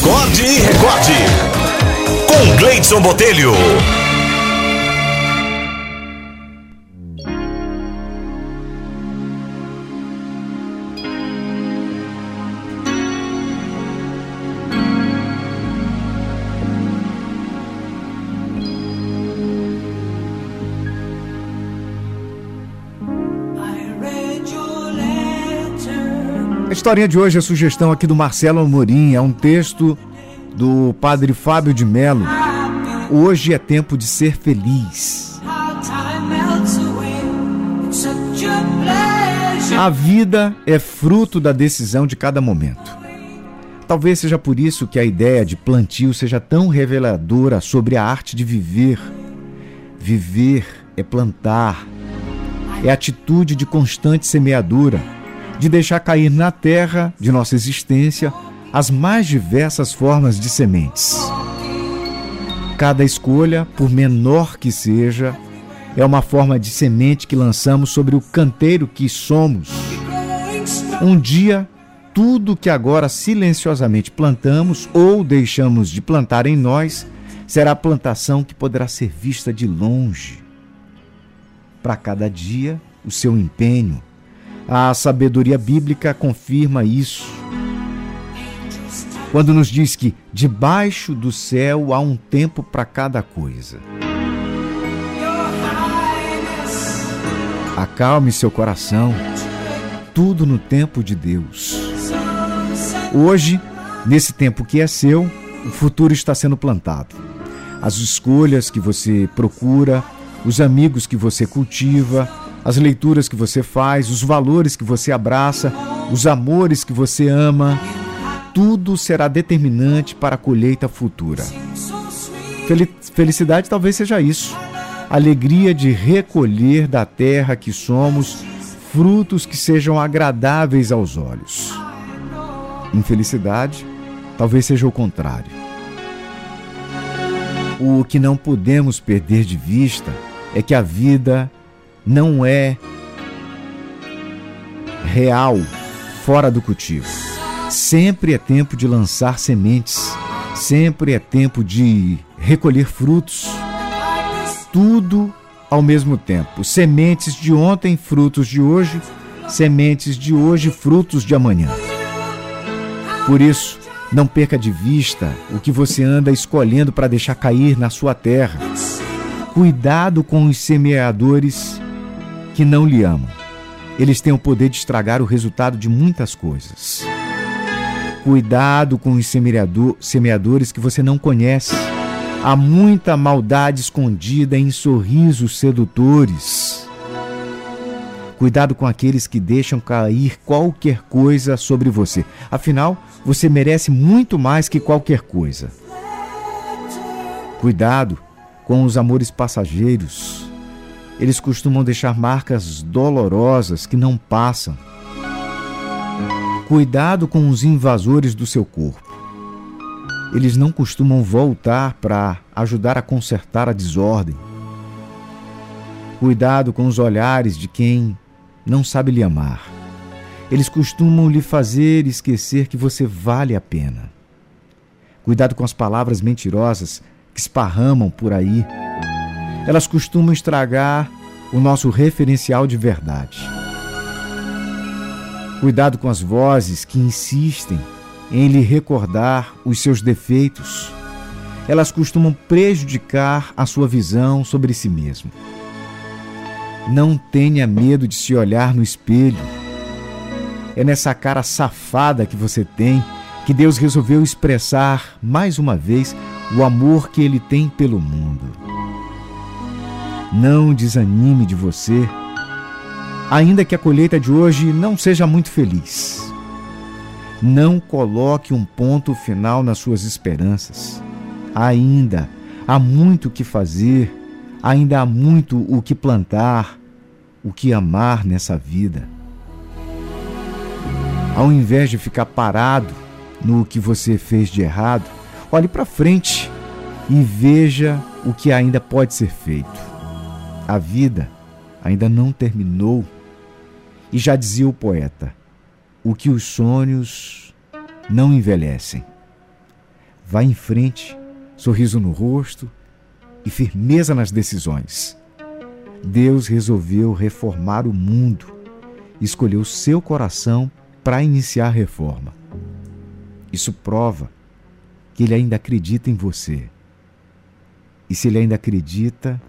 Acorde e recorde. Com Gleidson Botelho. A historinha de hoje é sugestão aqui do Marcelo Amorim, é um texto do padre Fábio de Melo. Hoje é tempo de ser feliz. A vida é fruto da decisão de cada momento. Talvez seja por isso que a ideia de plantio seja tão reveladora sobre a arte de viver. Viver é plantar, é atitude de constante semeadura de deixar cair na terra de nossa existência as mais diversas formas de sementes. Cada escolha, por menor que seja, é uma forma de semente que lançamos sobre o canteiro que somos. Um dia, tudo que agora silenciosamente plantamos ou deixamos de plantar em nós será plantação que poderá ser vista de longe. Para cada dia, o seu empenho, a sabedoria bíblica confirma isso. Quando nos diz que debaixo do céu há um tempo para cada coisa. Acalme seu coração, tudo no tempo de Deus. Hoje, nesse tempo que é seu, o futuro está sendo plantado. As escolhas que você procura, os amigos que você cultiva, as leituras que você faz, os valores que você abraça, os amores que você ama, tudo será determinante para a colheita futura. Felicidade talvez seja isso. Alegria de recolher da terra que somos frutos que sejam agradáveis aos olhos. Infelicidade talvez seja o contrário. O que não podemos perder de vista é que a vida não é real fora do cultivo. Sempre é tempo de lançar sementes, sempre é tempo de recolher frutos. Tudo ao mesmo tempo. Sementes de ontem, frutos de hoje, sementes de hoje, frutos de amanhã. Por isso, não perca de vista o que você anda escolhendo para deixar cair na sua terra. Cuidado com os semeadores que não lhe amam. Eles têm o poder de estragar o resultado de muitas coisas. Cuidado com os semeadores que você não conhece. Há muita maldade escondida em sorrisos sedutores. Cuidado com aqueles que deixam cair qualquer coisa sobre você. Afinal, você merece muito mais que qualquer coisa. Cuidado com os amores passageiros eles costumam deixar marcas dolorosas que não passam. Cuidado com os invasores do seu corpo. Eles não costumam voltar para ajudar a consertar a desordem. Cuidado com os olhares de quem não sabe lhe amar. Eles costumam lhe fazer esquecer que você vale a pena. Cuidado com as palavras mentirosas que esparramam por aí elas costumam estragar o nosso referencial de verdade. Cuidado com as vozes que insistem em lhe recordar os seus defeitos. Elas costumam prejudicar a sua visão sobre si mesmo. Não tenha medo de se olhar no espelho. É nessa cara safada que você tem que Deus resolveu expressar mais uma vez o amor que ele tem pelo mundo. Não desanime de você, ainda que a colheita de hoje não seja muito feliz. Não coloque um ponto final nas suas esperanças. Ainda há muito o que fazer, ainda há muito o que plantar, o que amar nessa vida. Ao invés de ficar parado no que você fez de errado, olhe para frente e veja o que ainda pode ser feito. A vida ainda não terminou. E já dizia o poeta: o que os sonhos não envelhecem. Vá em frente, sorriso no rosto e firmeza nas decisões. Deus resolveu reformar o mundo, escolheu seu coração para iniciar a reforma. Isso prova que ele ainda acredita em você. E se ele ainda acredita,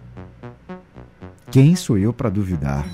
quem sou eu para duvidar?